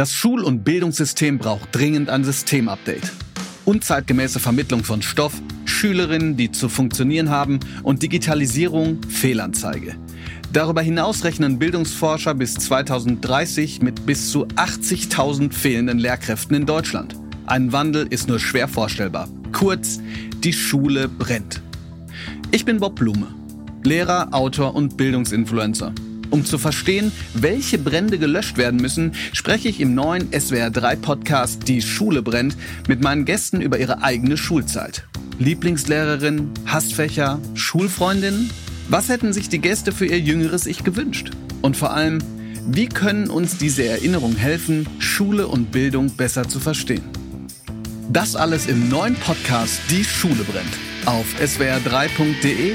Das Schul- und Bildungssystem braucht dringend ein Systemupdate. Unzeitgemäße Vermittlung von Stoff, Schülerinnen, die zu funktionieren haben und Digitalisierung Fehlanzeige. Darüber hinaus rechnen Bildungsforscher bis 2030 mit bis zu 80.000 fehlenden Lehrkräften in Deutschland. Ein Wandel ist nur schwer vorstellbar. Kurz, die Schule brennt. Ich bin Bob Blume, Lehrer, Autor und Bildungsinfluencer. Um zu verstehen, welche Brände gelöscht werden müssen, spreche ich im neuen SWR3-Podcast Die Schule brennt mit meinen Gästen über ihre eigene Schulzeit. Lieblingslehrerin, Hassfächer, Schulfreundinnen? Was hätten sich die Gäste für ihr jüngeres Ich gewünscht? Und vor allem, wie können uns diese Erinnerungen helfen, Schule und Bildung besser zu verstehen? Das alles im neuen Podcast Die Schule brennt. Auf swr3.de,